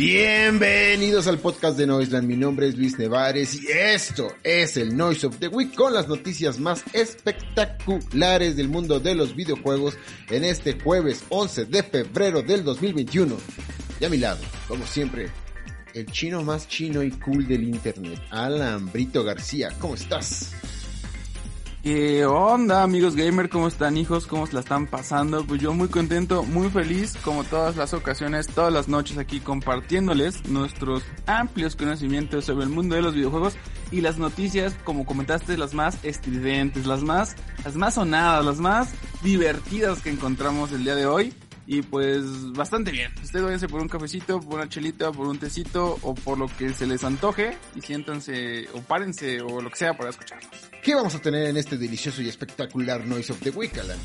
Bienvenidos al podcast de Noiseland. Mi nombre es Luis Nevares y esto es el Noise of the Week con las noticias más espectaculares del mundo de los videojuegos en este jueves 11 de febrero del 2021. Y a mi lado, como siempre, el chino más chino y cool del internet, Alan Brito García. ¿Cómo estás? ¿Qué onda amigos gamer? ¿Cómo están hijos? ¿Cómo se la están pasando? Pues yo muy contento, muy feliz, como todas las ocasiones, todas las noches aquí compartiéndoles nuestros amplios conocimientos sobre el mundo de los videojuegos y las noticias, como comentaste, las más estridentes, las más, las más sonadas, las más divertidas que encontramos el día de hoy. Y pues bastante bien. Ustedes váyanse por un cafecito, por una chelita, por un tecito o por lo que se les antoje y siéntanse o párense o lo que sea para escucharnos. ¿Qué vamos a tener en este delicioso y espectacular Noise of the Week, Alan?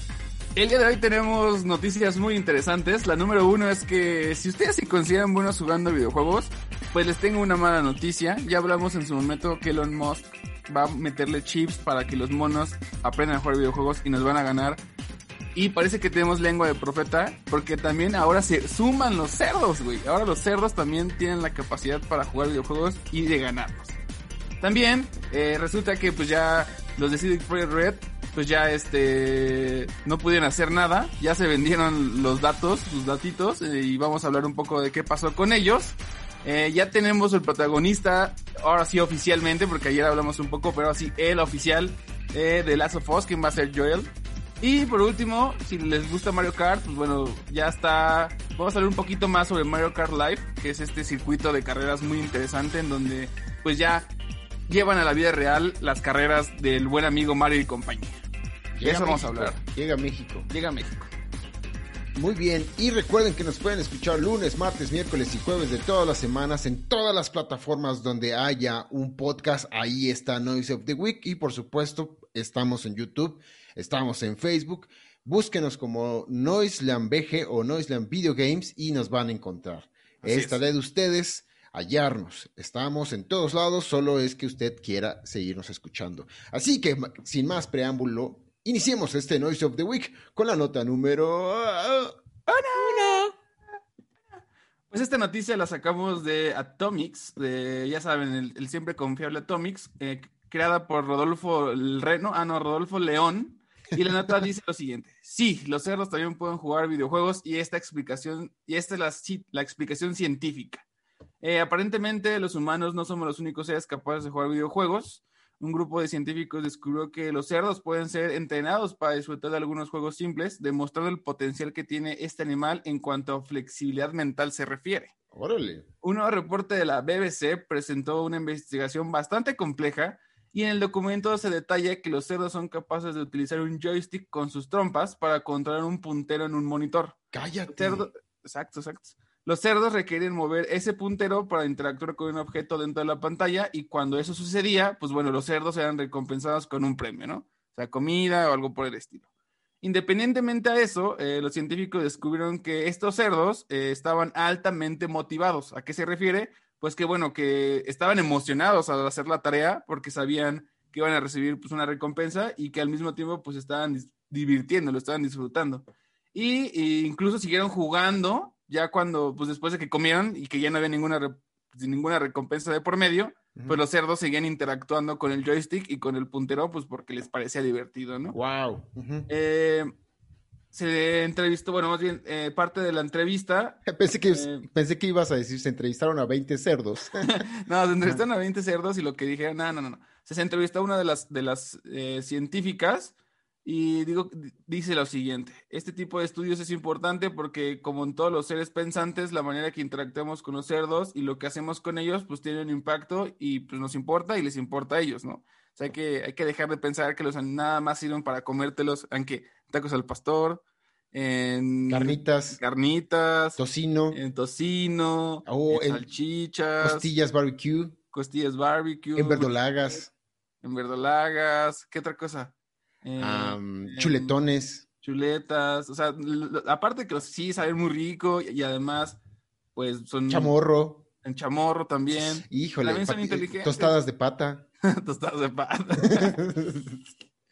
El día de hoy tenemos noticias muy interesantes. La número uno es que si ustedes se consideran buenos jugando videojuegos, pues les tengo una mala noticia. Ya hablamos en su momento que Elon Musk va a meterle chips para que los monos aprendan a jugar videojuegos y nos van a ganar y parece que tenemos lengua de profeta, porque también ahora se suman los cerdos, güey. Ahora los cerdos también tienen la capacidad para jugar videojuegos y de ganarlos. También eh, resulta que pues ya los de CD Projekt Red pues ya este no pudieron hacer nada, ya se vendieron los datos, sus datitos eh, y vamos a hablar un poco de qué pasó con ellos. Eh, ya tenemos el protagonista, ahora sí oficialmente, porque ayer hablamos un poco, pero así el oficial de Last of Us, quien va a ser Joel. Y por último, si les gusta Mario Kart, pues bueno, ya está. Vamos a hablar un poquito más sobre Mario Kart Live, que es este circuito de carreras muy interesante en donde pues ya llevan a la vida real las carreras del buen amigo Mario y compañía. Llega Eso vamos a hablar. Llega a México. Llega a México. Muy bien, y recuerden que nos pueden escuchar lunes, martes, miércoles y jueves de todas las semanas en todas las plataformas donde haya un podcast. Ahí está Noise of the Week y por supuesto estamos en YouTube Estamos en Facebook. Búsquenos como Noiseland BG o Noiseland Video Games y nos van a encontrar. Esta de ustedes hallarnos. Estamos en todos lados, solo es que usted quiera seguirnos escuchando. Así que, sin más preámbulo, iniciemos este Noise of the Week con la nota número uno. Pues esta noticia la sacamos de Atomics, de, ya saben, el, siempre confiable Atomics, eh, creada por Rodolfo Reno, ah no, Rodolfo León, y la nota dice lo siguiente: Sí, los cerdos también pueden jugar videojuegos y esta explicación, y esta es la, la explicación científica. Eh, aparentemente, los humanos no somos los únicos seres capaces de jugar videojuegos. Un grupo de científicos descubrió que los cerdos pueden ser entrenados para disfrutar de algunos juegos simples, demostrando el potencial que tiene este animal en cuanto a flexibilidad mental se refiere. Órale. Un nuevo reporte de la BBC presentó una investigación bastante compleja y en el documento se detalla que los cerdos son capaces de utilizar un joystick con sus trompas para controlar un puntero en un monitor. Cállate. Exacto, exacto. Los cerdos requieren mover ese puntero para interactuar con un objeto dentro de la pantalla y cuando eso sucedía, pues bueno, los cerdos eran recompensados con un premio, ¿no? O sea, comida o algo por el estilo. Independientemente a eso, eh, los científicos descubrieron que estos cerdos eh, estaban altamente motivados. ¿A qué se refiere? Pues que bueno, que estaban emocionados al hacer la tarea porque sabían que iban a recibir pues una recompensa y que al mismo tiempo pues estaban divirtiendo, lo estaban disfrutando. Y, incluso siguieron jugando ya cuando, pues después de que comieron y que ya no había ninguna, ninguna recompensa de por medio, pues los cerdos seguían interactuando con el joystick y con el puntero, pues porque les parecía divertido, ¿no? Wow se entrevistó, bueno, más bien eh, parte de la entrevista. Pensé que, eh, pensé que ibas a decir, se entrevistaron a 20 cerdos. no, se entrevistaron a 20 cerdos y lo que dije, no, no, no, no. Se, entrevistó a una de las, de las eh, científicas y digo, dice lo siguiente, este tipo de estudios es importante porque como en todos los seres pensantes, la manera que interactuamos con los cerdos y lo que hacemos con ellos, pues tiene un impacto y pues nos importa y les importa a ellos, ¿no? O sea, hay que, hay que dejar de pensar que los nada más sirven para comértelos, aunque tacos al pastor, en carnitas, carnitas, tocino, en tocino, oh, en salchichas, costillas barbecue, costillas barbecue, en verdolagas, en verdolagas, ¿qué otra cosa? chuletones, chuletas, o sea, aparte que sí saben muy rico y, además, pues son chamorro, en chamorro también, híjole, también son inteligentes, tostadas de pata, tostadas de pata.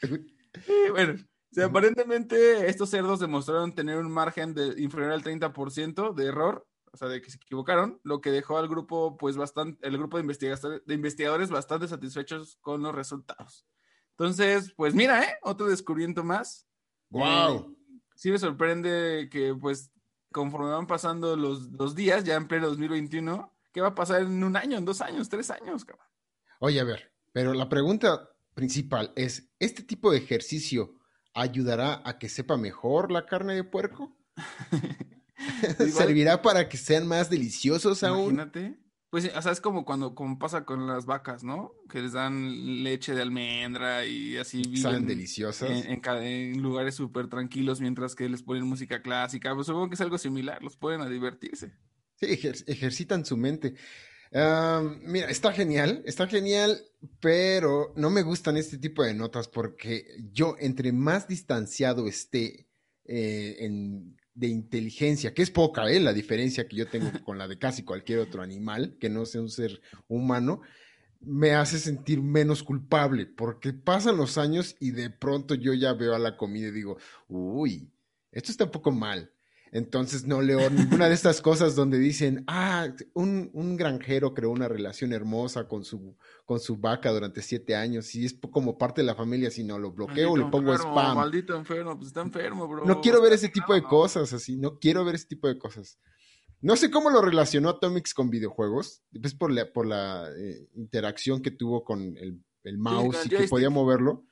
bueno, aparentemente estos cerdos demostraron tener un margen de inferior al 30% de error o sea, de que se equivocaron, lo que dejó al grupo, pues bastante, el grupo de investigadores, de investigadores bastante satisfechos con los resultados. Entonces, pues mira, ¿eh? Otro descubrimiento más. ¡Wow! Eh, sí me sorprende que, pues, conforme van pasando los, los días, ya en pleno 2021, ¿qué va a pasar en un año, en dos años, tres años, cabrón? Oye, a ver, pero la pregunta principal es, ¿este tipo de ejercicio ayudará a que sepa mejor la carne de puerco? ¿Servirá para que sean más deliciosos aún? Imagínate. Pues, o sea, es como cuando como pasa con las vacas, ¿no? Que les dan leche de almendra y así viven deliciosas. En, lugares súper tranquilos mientras que les ponen música clásica. Pues supongo que es algo similar, los pueden a divertirse. Sí, ejercitan su mente. Mira, está genial, está genial, pero no me gustan este tipo de notas porque yo, entre más distanciado esté eh, en de inteligencia, que es poca, ¿eh? La diferencia que yo tengo con la de casi cualquier otro animal, que no sea un ser humano, me hace sentir menos culpable, porque pasan los años y de pronto yo ya veo a la comida y digo, uy, esto está un poco mal. Entonces no leo ninguna de estas cosas donde dicen, ah, un, un, granjero creó una relación hermosa con su, con su vaca durante siete años y es como parte de la familia, si no lo bloqueo, o le pongo spam. Maldito enfermo, pues está enfermo, bro. No quiero ver ese tipo de cosas, así, no quiero ver ese tipo de cosas. No sé cómo lo relacionó Atomics con videojuegos, pues por la, por la eh, interacción que tuvo con el, el mouse y que podía moverlo.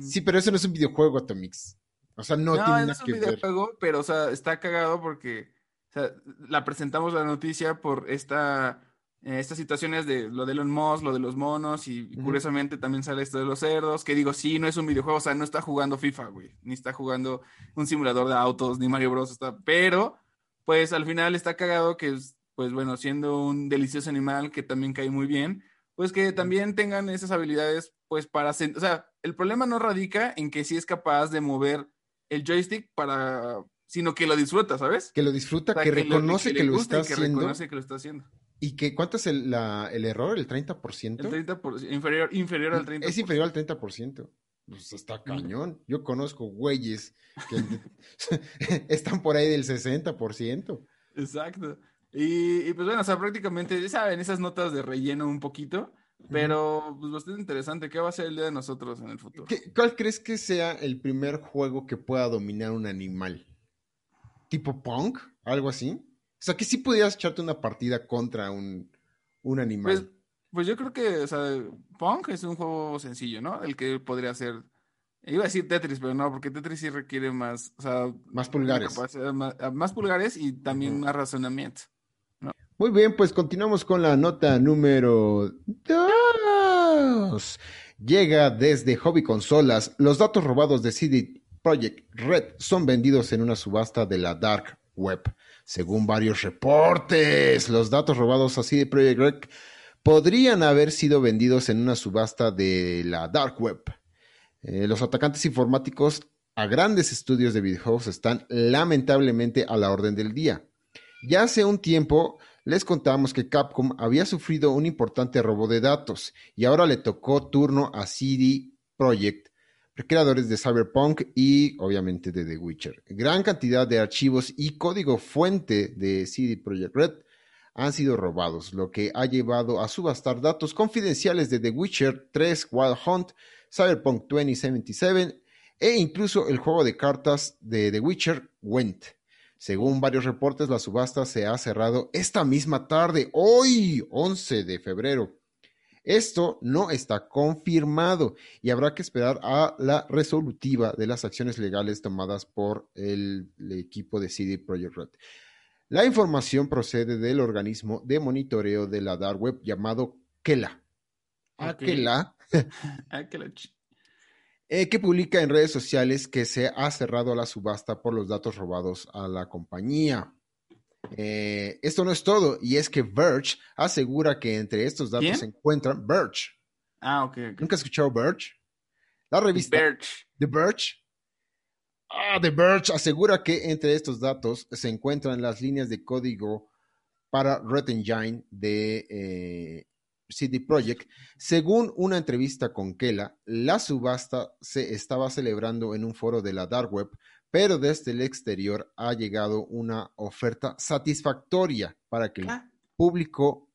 Sí, pero eso no es un videojuego, Atomics. O sea, no, tiene nada que ver. pero, o sea, está cagado porque o sea, la presentamos la noticia por esta, eh, estas situaciones de lo de Elon Musk, lo de los monos, y curiosamente también sale esto de los cerdos, que digo, sí, no es un videojuego, o sea, no está jugando FIFA, güey, ni está jugando un simulador de autos, ni Mario Bros. Está, pero, pues al final está cagado que, pues bueno, siendo un delicioso animal que también cae muy bien, pues que también tengan esas habilidades, pues para, o sea, el problema no radica en que si es capaz de mover el joystick para, sino que lo disfruta, ¿sabes? Que lo disfruta, que, reconoce que, lo, está que haciendo. reconoce que lo está haciendo. ¿Y que cuánto es el, el error? ¿El 30%? El 30%, inferior, inferior al 30%. Es inferior al 30%. Pues está cañón. Yo conozco güeyes que están por ahí del 60%. Exacto. Y, y, pues bueno, o sea, prácticamente, saben, esas notas de relleno un poquito, pero, pues, bastante interesante. ¿Qué va a ser el día de nosotros en el futuro? ¿Cuál crees que sea el primer juego que pueda dominar un animal? ¿Tipo Punk? ¿Algo así? O sea, que sí pudieras echarte una partida contra un, un animal. Pues, pues, yo creo que, o sea, Punk es un juego sencillo, ¿no? El que podría ser. Iba a decir Tetris, pero no, porque Tetris sí requiere más, o sea, más pulgares. Más, pulgares y también más razonamiento. Muy bien, pues continuamos con la nota número 2. Llega desde Hobby Consolas. Los datos robados de CD Projekt Red son vendidos en una subasta de la Dark Web. Según varios reportes, los datos robados a CD Projekt Red podrían haber sido vendidos en una subasta de la Dark Web. Eh, los atacantes informáticos a grandes estudios de videojuegos están lamentablemente a la orden del día. Ya hace un tiempo les contamos que Capcom había sufrido un importante robo de datos y ahora le tocó turno a CD Projekt, creadores de Cyberpunk y obviamente de The Witcher. Gran cantidad de archivos y código fuente de CD Projekt Red han sido robados, lo que ha llevado a subastar datos confidenciales de The Witcher 3 Wild Hunt, Cyberpunk 2077 e incluso el juego de cartas de The Witcher Went. Según varios reportes, la subasta se ha cerrado esta misma tarde, hoy, 11 de febrero. Esto no está confirmado y habrá que esperar a la resolutiva de las acciones legales tomadas por el, equipo de CD Projekt Red. La información procede del organismo de monitoreo de la dark web llamado Kela. Aquela. Eh, que publica en redes sociales que se ha cerrado la subasta por los datos robados a la compañía. Eh, esto no es todo, y es que Verge asegura que entre estos datos se encuentran Verge. Ah, ok. ¿Nunca has escuchado Verge? La revista Verge. The Verge. Ah, The Verge asegura que entre estos datos se encuentran las líneas de código para Red Engine de eh, CD Projekt, según una entrevista con Kela, la subasta se estaba celebrando en un foro de la Dark Web pero desde el exterior ha llegado una oferta satisfactoria para que el Ah. público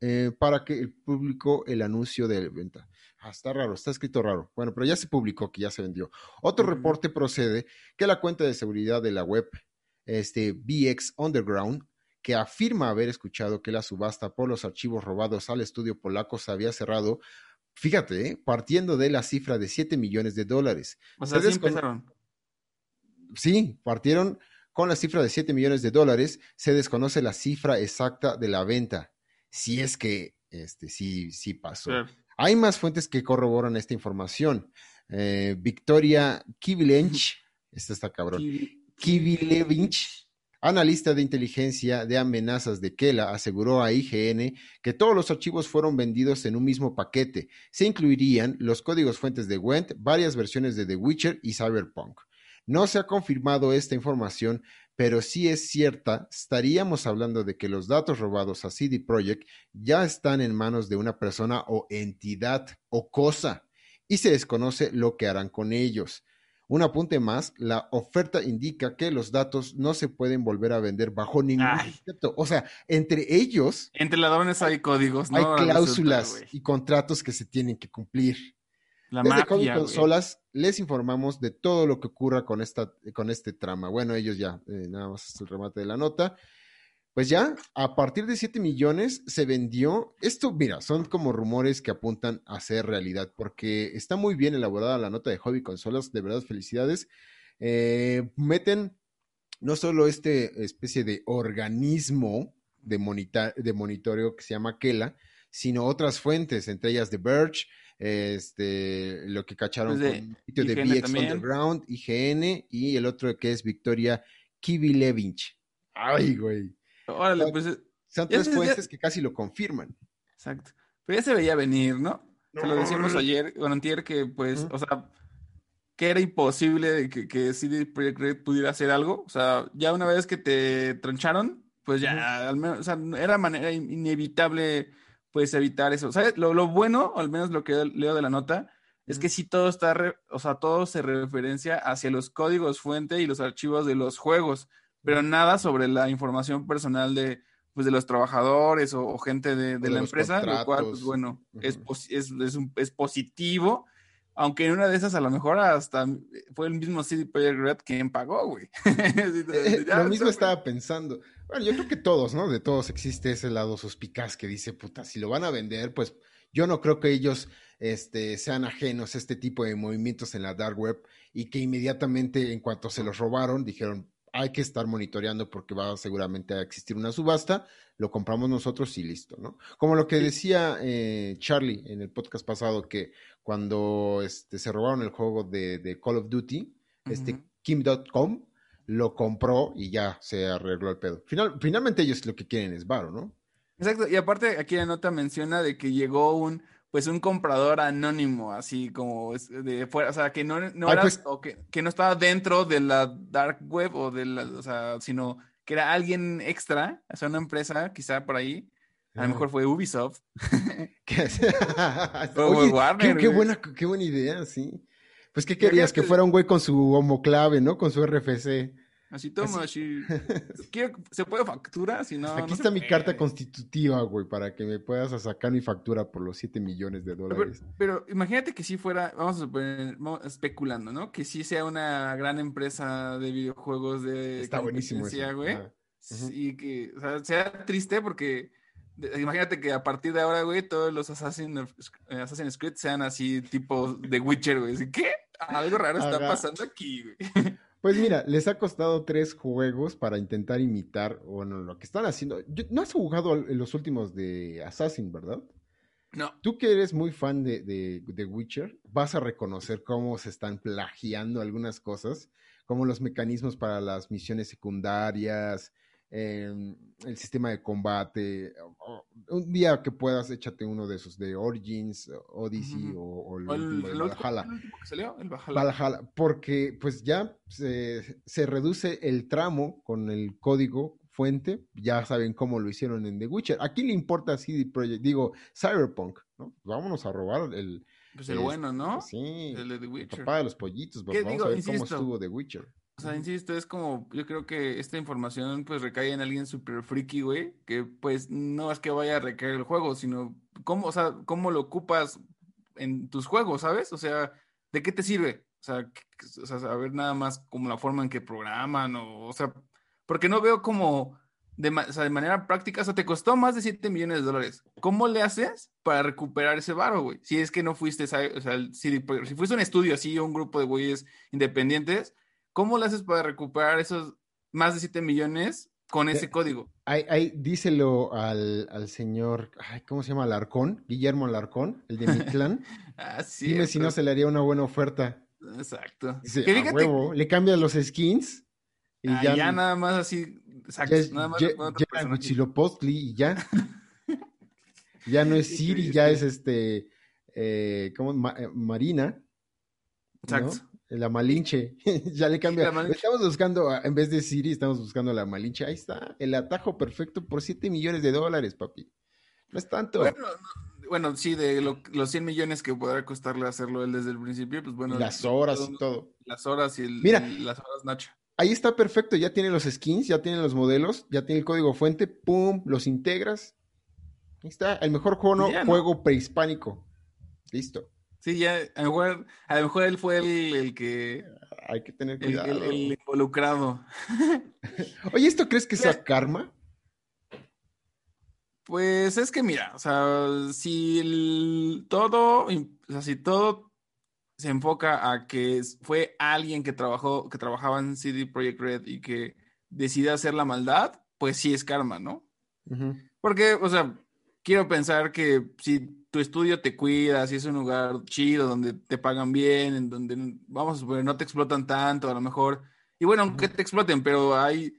eh, para que el público el anuncio de venta. Ah, está raro, está escrito raro. Bueno, pero ya se publicó que ya se vendió. Otro reporte procede que la cuenta de seguridad de la web, este BX Underground, que afirma haber escuchado que la subasta por los archivos robados al estudio polaco se había cerrado, fíjate, ¿eh? partiendo de la cifra de 7 millones de dólares. O sea, Se sí empezaron. Sí, partieron con la cifra de 7 millones de dólares. Se desconoce la cifra exacta de la venta. Si es que este, sí, sí pasó. Hay más fuentes que corroboran esta información. Eh, Victoria Kivilench, esta está cabrón. Kivilevich, analista de inteligencia de amenazas de Kela, aseguró a IGN que todos los archivos fueron vendidos en un mismo paquete. Se incluirían los códigos fuentes de Gwent, varias versiones de The Witcher y Cyberpunk. No se ha confirmado esta información, pero si es cierta, estaríamos hablando de que los datos robados a CD Projekt ya están en manos de una persona o entidad o cosa y se desconoce lo que harán con ellos. Un apunte más, la oferta indica que los datos no se pueden volver a vender bajo ningún Ay. concepto. O sea, entre ellos Entre ladrones hay códigos, ¿no? hay cláusulas y contratos que se tienen que cumplir. La Desde mafia. Consolas les informamos de todo lo que ocurra con, esta, con este trama. Bueno, ellos ya, eh, nada más es el remate de la nota. Pues ya, a partir de 7 millones se vendió. Esto, mira, son como rumores que apuntan a ser realidad, porque está muy bien elaborada la nota de Hobby Consolas. De verdad, felicidades. Eh, meten no solo este especie de organismo de, monita- de monitoreo que se llama Kela, sino otras fuentes, entre ellas The Verge, este, lo que cacharon Pues de con el sitio de VX también. Underground, IGN, y el otro que es Victoria Kivilevich. Ay, güey. Órale, pues, eh, Son tres se- ya- fuentes que casi lo confirman. exacto. Pero ya se veía venir, ¿no? Se lo decíamos ayer, bueno, antier, que pues, o sea, que era imposible que, que CD Projekt Red pudiera hacer algo. O sea, ya una vez que te troncharon, pues ya, al menos, o sea, era manera in- inevitable, pues, evitar eso. ¿Sabes? Lo, lo bueno, o al menos lo que leo de la nota, es que sí todo está, re- o sea, todo se referencia hacia los códigos fuente y los archivos de los juegos, pero nada sobre la información personal de, pues, de los trabajadores o, o gente de, de la empresa, lo cual, pues contratos. bueno, es, Ujú. posi- es, es, un- es positivo, aunque en una de esas a lo mejor hasta fue el mismo CD Projekt Red quien pagó, güey. Eh, ya, lo mismo estaba pensando. Bueno, yo creo que todos, ¿no? De todos existe ese lado suspicaz que dice, puta, si lo van a vender, pues yo no creo que ellos este, sean ajenos a este tipo de movimientos en la dark web y que inmediatamente en cuanto se los robaron dijeron, hay que estar monitoreando porque va seguramente a existir una subasta, lo compramos nosotros y listo, ¿no? Como lo que decía eh, Charlie en el podcast pasado, que cuando este, se robaron el juego de, de Call of Duty, este. Kim.com lo compró y ya se arregló el pedo. Final, finalmente ellos lo que quieren es varo, ¿no? Exacto, y aparte aquí la nota menciona de que llegó un pues un comprador anónimo, así como de fuera, o sea, que no, no Ay, era, pues- o que, que no estaba dentro de la dark web o de la, o sea, sino que era alguien extra, o sea, una empresa, quizá por ahí, a lo mejor fue Ubisoft, ¿Qué Oye, Warner, qué, buena, qué buena idea, sí. Pues, ¿qué querías? Que fuera un güey con su homoclave, ¿no? Con su RFC. Así toma, así, ¿Quiero- ¿se puede factura? Si no, Aquí no está mi puede. carta constitutiva, güey, para que me puedas sacar mi factura por los 7 millones de dólares. pero imagínate que si fuera, vamos a suponer, vamos especulando, ¿no? Que sí sea una gran empresa de videojuegos de Está buenísimo eso. güey. Y que, o sea, sea triste porque imagínate que a partir de ahora, güey, todos los Assassin of- eh, Assassin's Creed sean así tipo de Witcher, güey. ¿Qué? Algo raro está pasando aquí, güey. Pues mira, les ha costado tres juegos para intentar imitar, bueno, lo que están haciendo. No has jugado los últimos de Assassin, ¿verdad? No, Tú que eres muy fan de, de, de Witcher, vas a reconocer cómo se están plagiando algunas cosas, como los mecanismos para las misiones secundarias, em, el sistema de combate. un día que puedas, échate uno de esos de Origins, Odyssey o, o el O el, el Valhalla. el último que salió, el Valhalla. Valhalla, porque pues ya se, se reduce el tramo con el código fuente, ya saben cómo lo hicieron en The Witcher. ¿A quién le importa CD Projekt? Digo, Cyberpunk, ¿no? Vámonos a robar el, Pues el bueno, ¿no? Sí. El de The El Witcher. papá de los pollitos. ¿Qué Vamos digo? a ver cómo estuvo The Witcher. O sea, insisto, es como, yo creo que esta información pues recae en alguien súper freaky, güey, que pues no es que vaya a recaer el juego, sino cómo, o sea, cómo lo ocupas en tus juegos, ¿sabes? O sea, ¿de qué te sirve? O sea, o sea, saber nada más como la forma en que programan o, o sea, porque no veo como de, o sea, de manera práctica, o sea, te costó más de 7 millones de dólares. ¿Cómo le haces para recuperar ese varo, güey? Si es que no fuiste, o sea, Projekt- si fuiste un estudio así, un grupo de güeyes independientes, ¿Cómo le haces para recuperar esos más de 7 millones con ese Eh, código? Ay, díselo al, al señor, ay, ¿cómo se llama? Alarcón, Guillermo Alarcón, el de mi clan. Ah, Dime si no se le haría una buena oferta. Exacto. Dice, Que fíjate, huevo, le cambias los skins y ah, ya, ya, nada más así, exacto, ya nada más ya- ya y ya. ya no es Siri, ya es este, eh, eh, Marina, ¿no? La Malinche, ya le cambia. Estamos buscando, en vez de Siri, estamos buscando la Malinche. Ahí está, el atajo perfecto por 7 millones de dólares, papi. No es tanto. Bueno, no- bueno, sí, de lo- los 100 millones que podrá costarle hacerlo él desde el principio, pues bueno. las horas todo- y todo. Las horas y el- Mira. las horas Nacho. Ahí está perfecto, ya tiene los skins, ya tiene los modelos, ya tiene el código fuente, pum, los integras. Ahí está, el mejor juego, ya, ¿no? juego prehispánico. Listo. Sí, ya, a lo mejor, a lo mejor él fue el, el que, Hay que tener cuidado. el- el involucrado. Oye, ¿esto crees que sea karma? Pues es que mira, o sea, si el- todo, o sea, si todo se enfoca a que fue alguien que trabajó, que trabajaba en CD Projekt Red y que decide hacer la maldad, pues sí es karma, ¿no? Porque, o sea, quiero pensar que si tu estudio te cuida, si es un lugar chido, donde te pagan bien, en donde, vamos suponer, no te explotan tanto, a lo mejor, y bueno, aunque te exploten, pero hay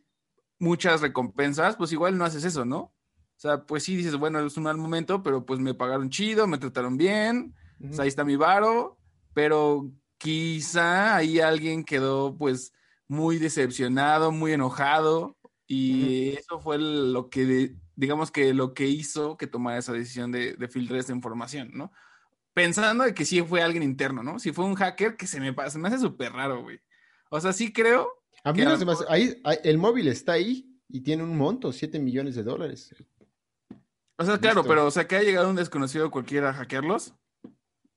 muchas recompensas, pues igual no haces eso, ¿no? O sea, pues sí dices, bueno, es un mal momento, pero pues me pagaron chido, me trataron bien, o sea, ahí está mi varo, pero quizá ahí alguien quedó pues muy decepcionado, muy enojado y eso fue lo que, digamos que lo que hizo que tomara esa decisión de, de filtrar esta información, ¿no? Pensando de que sí fue alguien interno, ¿no? Si fue un hacker que se me, se me hace súper raro, güey. O sea, sí creo, A mí no se me hace- ahí, el móvil está ahí y tiene un monto, 7 millones de dólares. o sea, claro, Listo. pero o sea, que haya llegado un desconocido cualquiera a hackearlos,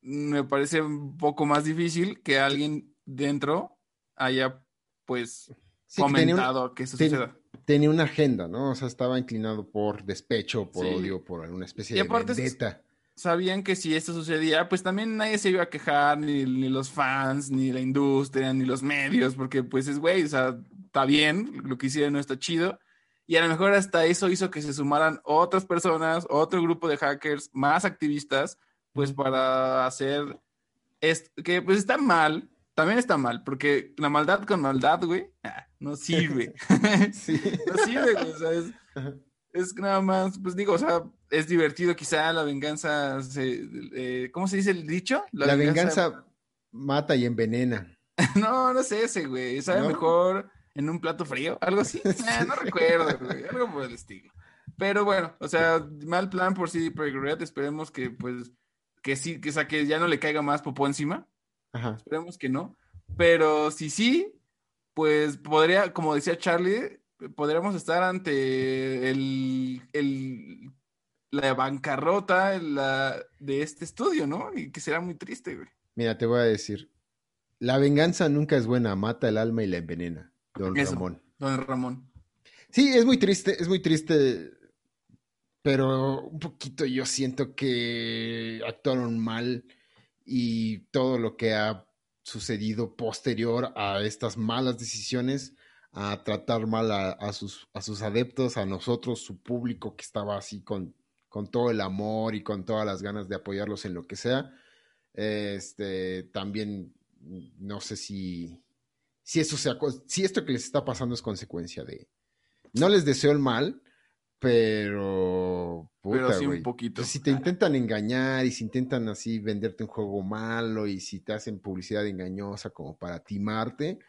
me parece un poco más difícil que alguien dentro haya pues Sí, que tenía, un- fomentado que eso ten- suceda. Tenía una agenda, ¿no? O sea, estaba inclinado por despecho, por Sí. odio, por alguna especie Y de aparte es- vendetta. Sabían que si esto sucedía, pues también nadie se iba a quejar, ni, ni los fans, ni la industria, ni los medios, porque pues es güey, o sea, está bien, lo que hicieron no está chido. Y a lo mejor hasta eso hizo que se sumaran otras personas, otro grupo de hackers más activistas, pues para hacer que pues está mal, también está mal, porque la maldad con maldad, güey, ah, no sirve. Sí. no sirve, güey, o sea, es, nada más, pues digo, o sea, es divertido quizá la venganza, se, eh, ¿cómo se dice el dicho? La venganza mata y envenena. No, no sé ese, güey, sabe ¿No? mejor en un plato frío, algo así. Eh, no recuerdo, güey, algo por el estilo. Pero bueno, o sea, mal plan por CD Projekt Red, esperemos que pues, que sí, que, o sea, que ya no le caiga más popó encima, Ajá. esperemos que no. Pero si sí, pues podría, como decía Charlie, podríamos estar ante el, el- la bancarrota la, de este estudio, ¿no? Y que será muy triste, güey. Mira, te voy a decir. La venganza nunca es buena, mata el alma y la envenena. Don Eso. Ramón. Don Ramón. Sí, es muy triste, es muy triste, pero un poquito yo siento que actuaron mal y todo lo que ha sucedido posterior a estas malas decisiones, a tratar mal a, sus, a sus adeptos, a nosotros, su público que estaba así con, con todo el amor y con todas las ganas de apoyarlos en lo que sea. Este, también no sé si, si eso sea, si esto que les está pasando es consecuencia de, no les deseo el mal, pero, Pero sí un poquito. Si te intentan engañar y si intentan así venderte un juego malo y si te hacen publicidad engañosa como para timarte,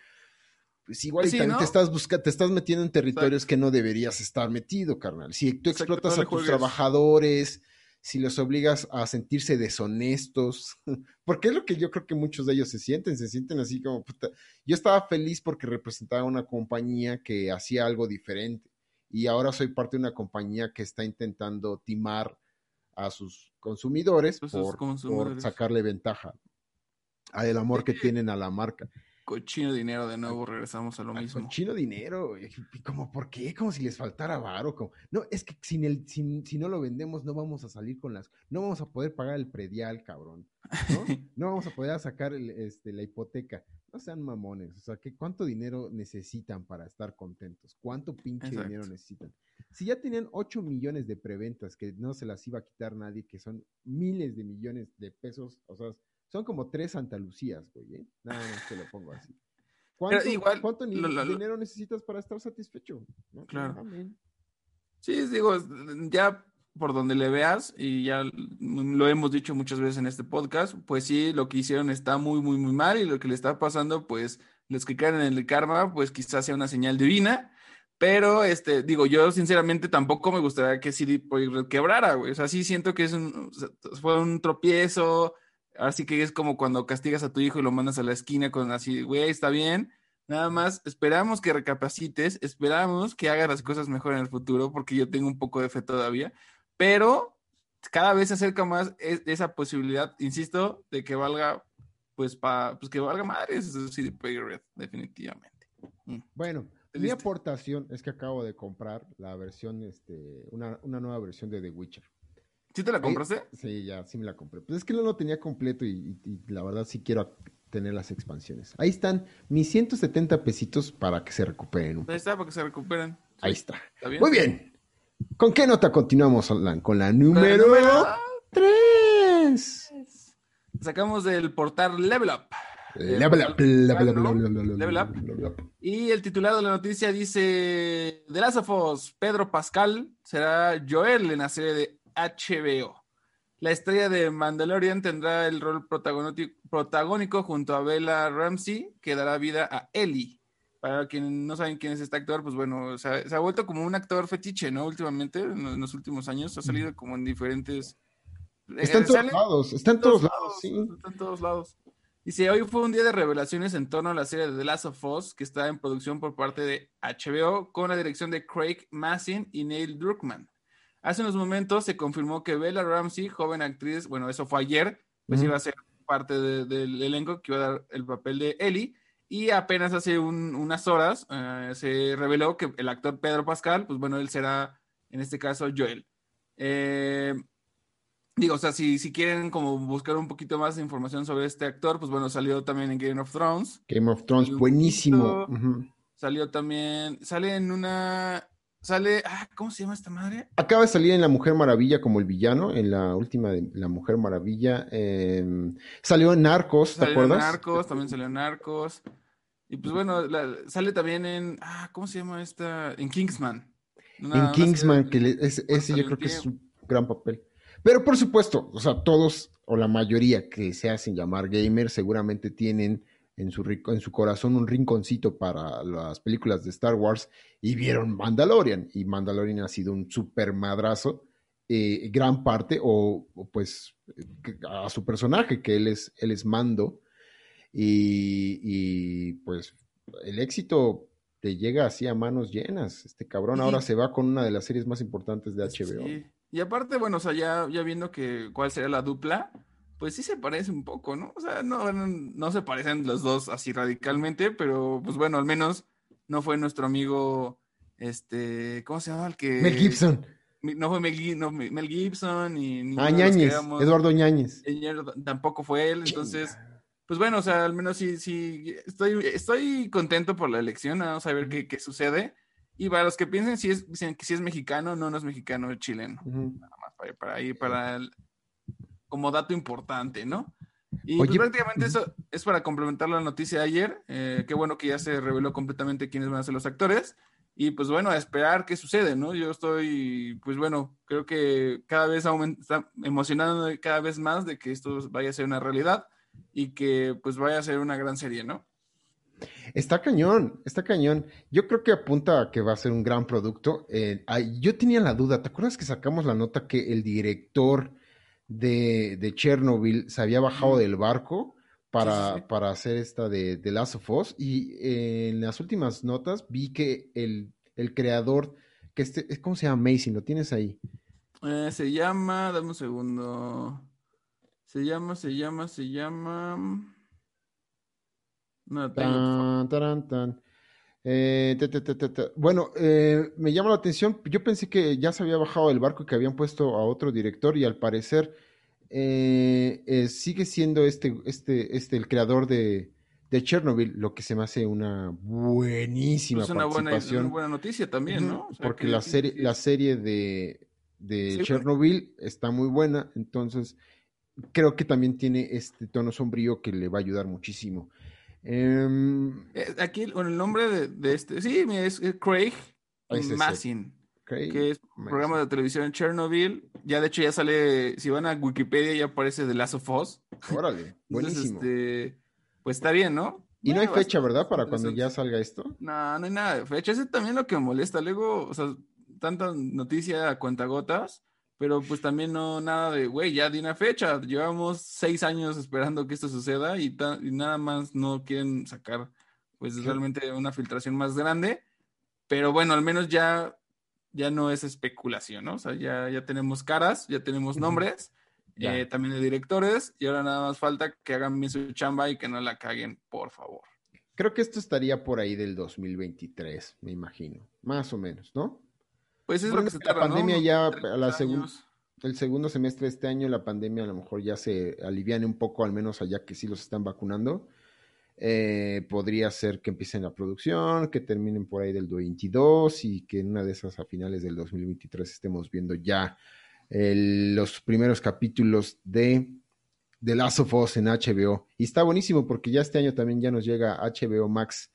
pues igual y también ¿no? te estás buscando, te estás metiendo en territorios que no deberías estar metido, carnal. Si tú Exacto, explotas no a tus trabajadores, si los obligas a sentirse deshonestos, porque es lo que yo creo que muchos de ellos se sienten, se sienten así como, puta. yo estaba feliz porque representaba una compañía que hacía algo diferente y ahora soy parte de una compañía que está intentando timar a sus consumidores, por, por sacarle ventaja al amor que tienen a la marca. Cochino dinero, de nuevo regresamos a lo mismo. Cochino dinero, y como, ¿por qué? Como si les faltara varo. Como... No, es que sin el, sin, si no lo vendemos, no vamos a salir con las. No vamos a poder pagar el predial, cabrón. ¿no? no vamos a poder sacar este, la hipoteca. No sean mamones. O sea, ¿qué, ¿cuánto dinero necesitan para estar contentos? ¿Cuánto pinche dinero necesitan? Si ya tenían 8 millones de preventas que no se las iba a quitar nadie, que son miles de millones de pesos, o sea, son como tres Santa Lucías, güey, ¿eh? Nada más te lo pongo así. ¿Cuánto, dinero necesitas para estar satisfecho? Claro. Sí, digo, ya por donde le veas, y ya lo hemos dicho muchas veces en este podcast, pues sí, lo que hicieron está muy, muy, muy mal, y lo que le está pasando, pues los que caen en el karma, pues quizás sea una señal divina, pero, este, digo, yo sinceramente tampoco me gustaría que CD Projekt quebrara, güey. O sea, sí siento que es un, fue un tropiezo, Así que es como cuando castigas a tu hijo y lo mandas a la esquina con así, güey, está bien. Nada más esperamos que recapacites, esperamos que hagas las cosas mejor en el futuro, porque yo tengo un poco de fe todavía, pero cada vez se acerca más esa posibilidad, insisto, de que valga, pues, pa, pues que valga madres CD Projekt definitivamente. Mm. Bueno, mi aportación es que acabo de comprar la versión, este, una, una nueva versión de The Witcher. ¿Sí te la compraste? sí, ya, sí me la compré. Pues es que no lo tenía completo y, la verdad sí quiero tener las expansiones. Ahí están mis 170 pesitos para que se recuperen. Ahí está, para que se recuperen. Ahí está. Muy bien. ¿Con qué nota continuamos, Alan? Con la número, 3. Sacamos del portal Level Up. Level up, level up, level up, Y el titulado de la noticia dice: De Last Pedro Pascal será Joel en la serie de HBO. La estrella de Mandalorian tendrá el rol protagónico junto a Bella Ramsey, que dará vida a Ellie. Para quienes no saben quién es este actor, pues bueno, se ha, vuelto como un actor fetiche, ¿no? Últimamente, en, los últimos años, ha salido como en diferentes... Está en todos lados, está en todos, lados, sí. Está en todos lados. Dice, hoy fue un día de revelaciones en torno a la serie de The Last of Us, que está en producción por parte de HBO, con la dirección de Craig Massin y Neil Druckmann. Hace unos momentos se confirmó que Bella Ramsey, joven actriz, bueno, eso fue ayer, pues iba a ser parte del elenco que iba a dar el papel de Ellie. Y apenas hace unas horas eh, se reveló que el actor Pedro Pascal, pues bueno, él será en este caso Joel. Eh, digo, o sea, si, si quieren como buscar un poquito más de información sobre este actor, pues bueno, salió también en Game of Thrones. Game of Thrones, buenísimo. Salió también, sale en una, Sale, ah, ¿cómo se llama esta madre? Acaba de salir en La Mujer Maravilla como el villano, en la última de La Mujer Maravilla. Em, salió en Narcos, ¿te acuerdas? En Narcos, también salió en Narcos. Y pues bueno, sale también en, ah, ¿cómo se llama esta? En Kingsman. en Kingsman, que ese yo creo que es un gran papel. Pero por supuesto, o sea, todos o la mayoría que se hacen llamar gamers seguramente tienen en su, en su corazón un rinconcito para las películas de Star Wars y vieron Mandalorian. Y Mandalorian ha sido un super madrazo, eh, gran parte, o, pues a su personaje, que él es, él es Mando. Y, pues el éxito te llega así a manos llenas. Este cabrón ahora se va con una de las series más importantes de HBO. Y aparte, bueno, o sea, ya, ya viendo que cuál sería la dupla, pues sí se parece un poco, ¿no? O sea, no, no, se parecen los dos así radicalmente, pero pues bueno, al menos no fue nuestro amigo, este, ¿cómo se llama? El que... Mel Gibson. No fue Mel, Gibson y... Ah, Ñañez, Eduardo Ñañez. Tampoco fue él, entonces... Pues bueno, o sea, al menos sí, sí, estoy, estoy contento por la elección, vamos a ver qué, qué sucede. Y para los que piensen si es, si es mexicano, no, no es mexicano, es chileno. Nada más para, para ir para el, como dato importante, ¿no? Y pues, prácticamente eso es para complementar la noticia de ayer. Eh, qué bueno que ya se reveló completamente quiénes van a ser los actores. Y pues bueno, a esperar qué sucede, ¿no? Yo estoy, pues bueno, creo que cada vez está emocionado cada vez más de que esto vaya a ser una realidad y que pues vaya a ser una gran serie, ¿no? Está cañón, está cañón. Yo creo que apunta a que va a ser un gran producto. Eh, yo tenía la duda, ¿te acuerdas que sacamos la nota que el director de, de Chernobyl se había bajado del barco para, para hacer esta de, de Last of Us? Y eh, en las últimas notas vi que el, el creador, que este, ¿cómo se llama? Macy, ¿lo tienes ahí? Eh, se llama, dame un segundo. Se llama, se llama, se llama. No, tan, tan, tan. Eh, bueno, eh, me llama la atención. Yo pensé que ya se había bajado el barco y que habían puesto a otro director y al parecer eh, sigue siendo este, este, este, el creador de, de, Chernobyl, lo que se me hace una buenísima es una participación. Buena, una buena noticia también, ¿no? porque la serie, la serie de, de Chernobyl está muy buena, entonces creo que también tiene este tono sombrío que le va a ayudar muchísimo. Em, eh, aquí con el nombre de, este, sí, es, Craig Massin, que es un programa de televisión en Chernobyl. Ya de hecho ya sale, si van a Wikipedia ya aparece The Last of Us. Órale, buenísimo. Este, pues está bien, ¿no? Y no hay fecha, ¿verdad? Para cuando ya salga esto. No, no hay nada de fecha. Eso también lo que molesta. Luego, o sea, tanta noticia a cuentagotas pero pues también no nada de, güey, ya di una fecha, llevamos seis años esperando que esto suceda y, nada más no quieren sacar pues realmente una filtración más grande, pero bueno, al menos ya, ya no es especulación, ¿no? O sea, ya, ya tenemos caras, ya tenemos nombres, eh, también de directores, y ahora nada más falta que hagan bien su chamba y que no la caguen, por favor. Creo que esto estaría por ahí del 2023, me imagino, más o menos, ¿no? Pues es lo que se La pandemia ya, a la el segundo semestre de este año, la pandemia a lo mejor ya se aliviane un poco, al menos allá que sí los están vacunando. Eh, podría ser que empiecen la producción, que terminen por ahí del 22 y que en una de esas a finales del 2023 estemos viendo ya los primeros capítulos de The Last of Us en HBO. Y está buenísimo porque ya este año también ya nos llega HBO Max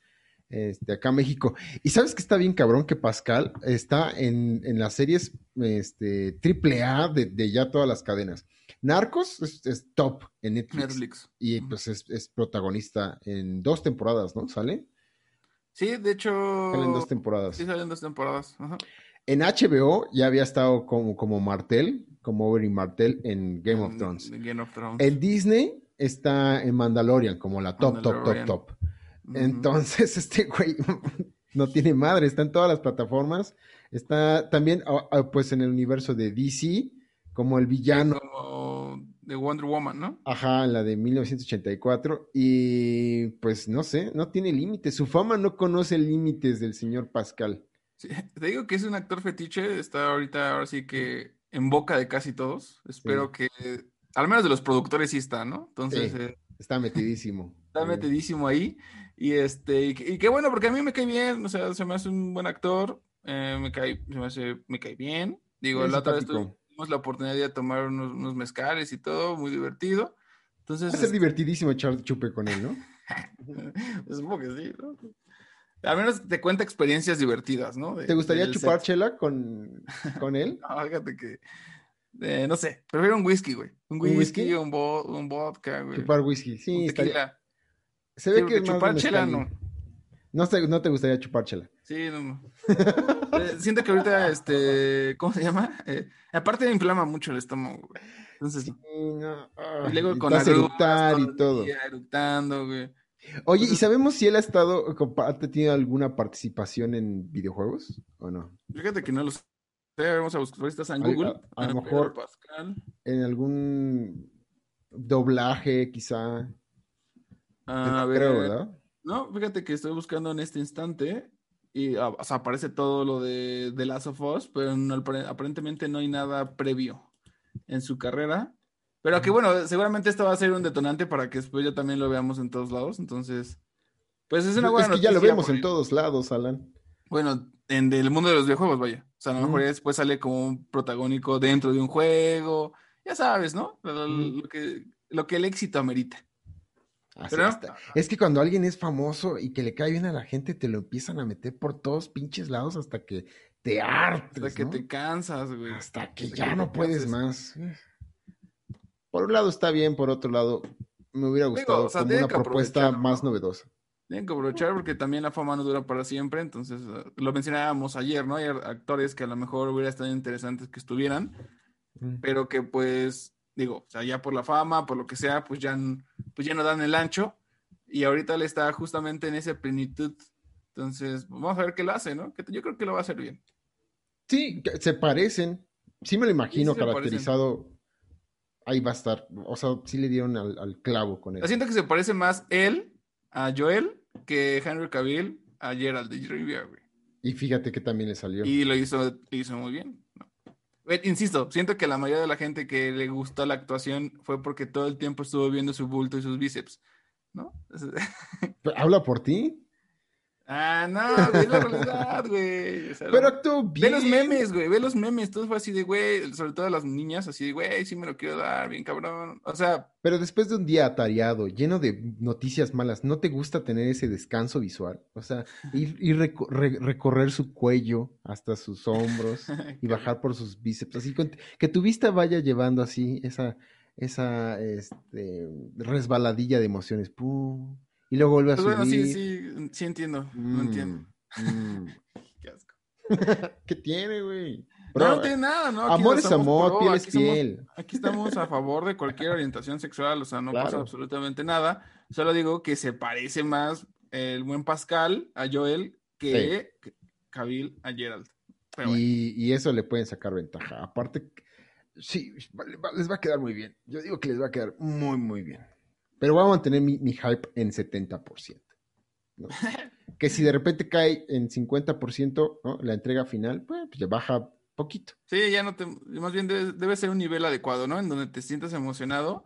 este, acá en México. Y sabes que está bien cabrón que Pascal está en, las series este, triple A de, ya todas las cadenas. Narcos es, top en Netflix. Y pues es, protagonista en dos temporadas, ¿no? ¿Sale? Sí, de hecho. Salen dos temporadas. Sí, salen dos temporadas. En HBO ya había estado como, como Martel, como Oberyn Martel en Game of Thrones. En Disney está en Mandalorian como la top, top, top, top. Entonces, este güey no tiene madre, está en todas las plataformas. Está también, ah, ah, pues, en el universo de DC, como el villano. Como de Wonder Woman, ¿no? Ajá, la de 1984. Y pues, no sé, no tiene límites. Su fama no conoce límites del señor Pascal. te digo que es un actor fetiche, está ahorita, ahora sí que en boca de casi todos. Espero que, al menos de los productores sí está, ¿no? Entonces. Eh, está metidísimo. está metidísimo ahí. Y este, y, qué bueno, porque a mí me cae bien, o sea, se me hace un buen actor, eh, me cae, se me hace, me cae bien. Digo, la otra vez tuvimos la oportunidad de tomar unos, unos mezcales y todo, muy divertido. Entonces. Va a ser divertidísimo echar chupe con él, ¿no? Supongo que sí, ¿no? Al menos te cuenta experiencias divertidas, ¿no? ¿Te gustaría chupar chela con, con él? no, fíjate que. Eh, no sé, prefiero un whisky, güey. Un whisky, un, un, vodka, güey. Chupar whisky, sí. Estaría, se ve que es chupar chela no. No te, no te gustaría chupar chela. Sí, no. Eh, siento que ahorita, este, ¿cómo se llama? Eh, aparte me inflama mucho el estómago, güey. Entonces, sí, no. y luego con vas eructar y todo. Eructando, güey. Oye, ¿y sabemos si él ha estado, ha tenido alguna participación en videojuegos o no? Fíjate que no lo sé. Vamos a buscar, estás en Google. A, lo mejor en algún doblaje, quizá. A ver, ¿verdad? No, fíjate que estoy buscando en este instante y ah, aparece todo lo de, de Last of Us, pero aparentemente no hay nada previo en su carrera. Pero que bueno, seguramente esto va a ser un detonante para que después ya también lo veamos en todos lados. Entonces, pues es una buena Es que ya lo vemos en todos lados, Alan. Bueno, en el mundo de los videojuegos, vaya. O sea, a lo mejor después sale como un protagónico dentro de un juego. Ya sabes, ¿no? Lo, que, lo que el éxito amerita. Es que cuando alguien es famoso y que le cae bien a la gente, te lo empiezan a meter por todos pinches lados hasta que te hartes. Hasta que te cansas, güey. Hasta que ya no puedes más. Por un lado está bien, por otro lado me hubiera gustado como una propuesta más novedosa. Tienen que aprovechar porque también la fama no dura para siempre, entonces uh, lo mencionábamos ayer, ¿no? Hay actores que a lo mejor hubiera estado interesantes que estuvieran, mm. pero que pues, digo, o sea, ya por la fama, por lo que sea, pues ya, pues ya no dan el ancho y ahorita le está justamente en esa plenitud. Entonces, vamos a ver qué lo hace, ¿no? Que yo creo que lo va a hacer bien. Sí, se parecen. Sí me lo imagino caracterizado. Ahí va a estar. O sea, sí le dieron al, clavo con él. Siento que se parece más él a Joel que Henry Cavill a Gerald de Rivia, güey. Y fíjate que también le salió. Y lo hizo, hizo muy bien. Insisto, siento que la mayoría de la gente que le gustó la actuación fue porque todo el tiempo estuvo viendo su bulto y sus bíceps. ¿no? ¿Habla por ti? Ah, no, ve la realidad, güey. Pero actuó bien. Ve los memes, güey, ve los memes. Todo fue así de, güey, sobre todo las niñas, así de, güey, sí me lo quiero dar, bien cabrón. O sea. Pero después de un día atareado, lleno de noticias malas, ¿no te gusta tener ese descanso visual? O sea, ir, recorrer su cuello hasta sus hombros y bajar por sus bíceps. Así que tu vista vaya llevando así esa esa este, resbaladilla de emociones. ¡pum! Y luego vuelve a pues subir. sí, sí, sí entiendo. no entiendo. Mm, mm. Qué asco. ¿Qué tiene, güey? No, no tiene nada, ¿no? amor es amor, piel es piel. aquí estamos a favor de cualquier orientación sexual, o sea, no pasa absolutamente nada. Solo digo que se parece más el buen Pascal a Joel que sí. a Gerald. y, y, eso le pueden sacar ventaja. Aparte, Sí, les va a quedar muy bien. Yo digo que les va a quedar muy, muy bien. Pero voy a mantener mi, hype en 70%. que si de repente cae en 50% ¿no? la entrega final, pues, pues, ya baja poquito. Sí, ya no te. Más bien debe, ser un nivel adecuado, ¿no? En donde te sientas emocionado,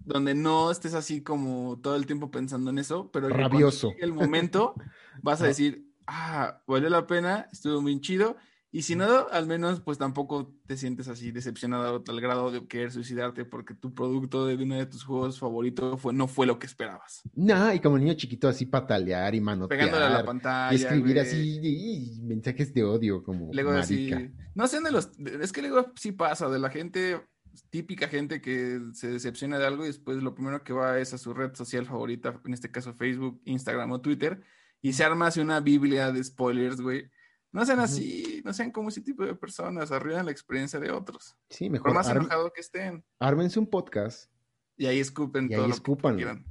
donde no estés así como todo el tiempo pensando en eso, pero rabioso. el momento vas a decir, ah, vale la pena, estuvo bien chido y si no, al menos pues tampoco te sientes así decepcionado a tal grado de querer suicidarte porque tu producto de uno de tus juegos favoritos fue, no fue lo que esperabas. No, y como niño chiquito así patalear y manotear. Pegándole a la pantalla. Y escribir así y, mensajes de odio como luego así, No sé, de los, es que luego sí pasa de la gente, típica gente que se decepciona de algo y después lo primero que va es a su red social favorita, en este caso Facebook, Instagram o Twitter, y se arma así una biblia de spoilers, güey no sean así, no sean como ese tipo de personas, arruinan la experiencia de otros. Sí, mejor. Por más enojado que estén. Ármense un podcast. Y ahí escupen y todo ahí escupan,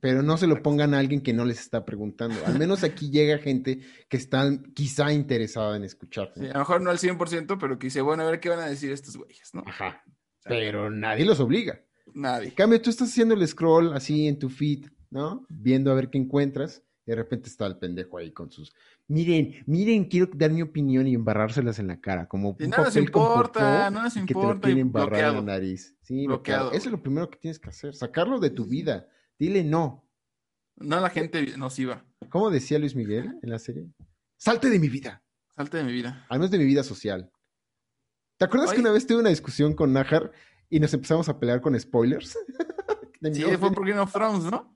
Pero no se lo pongan a alguien que no les está preguntando. Al menos aquí llega gente que está quizá interesada en escuchar. a lo mejor no al 100%, pero que dice, bueno, a ver qué van a decir estos güeyes, ¿no? Ajá. pero nadie los obliga. Nadie. En cambio, tú estás haciendo el scroll así en tu feed, ¿no? Viendo a ver qué encuentras. Y de repente está el pendejo ahí con sus miren, miren, quiero dar mi opinión y embarrárselas en la cara, como un no importa, no nos importa. Que te lo quieren embarrar en la nariz. Sí, bloqueado. Eso es lo primero que tienes que hacer, sacarlo de tu vida. Dile no. No la gente nociva. ¿Cómo decía Luis Miguel en la serie? Salte de mi vida. Salte de mi vida. Al menos de mi vida social. ¿Te acuerdas que una vez tuve una discusión con Najar y nos empezamos a pelear con spoilers? sí, fue por Game of Thrones, ¿no?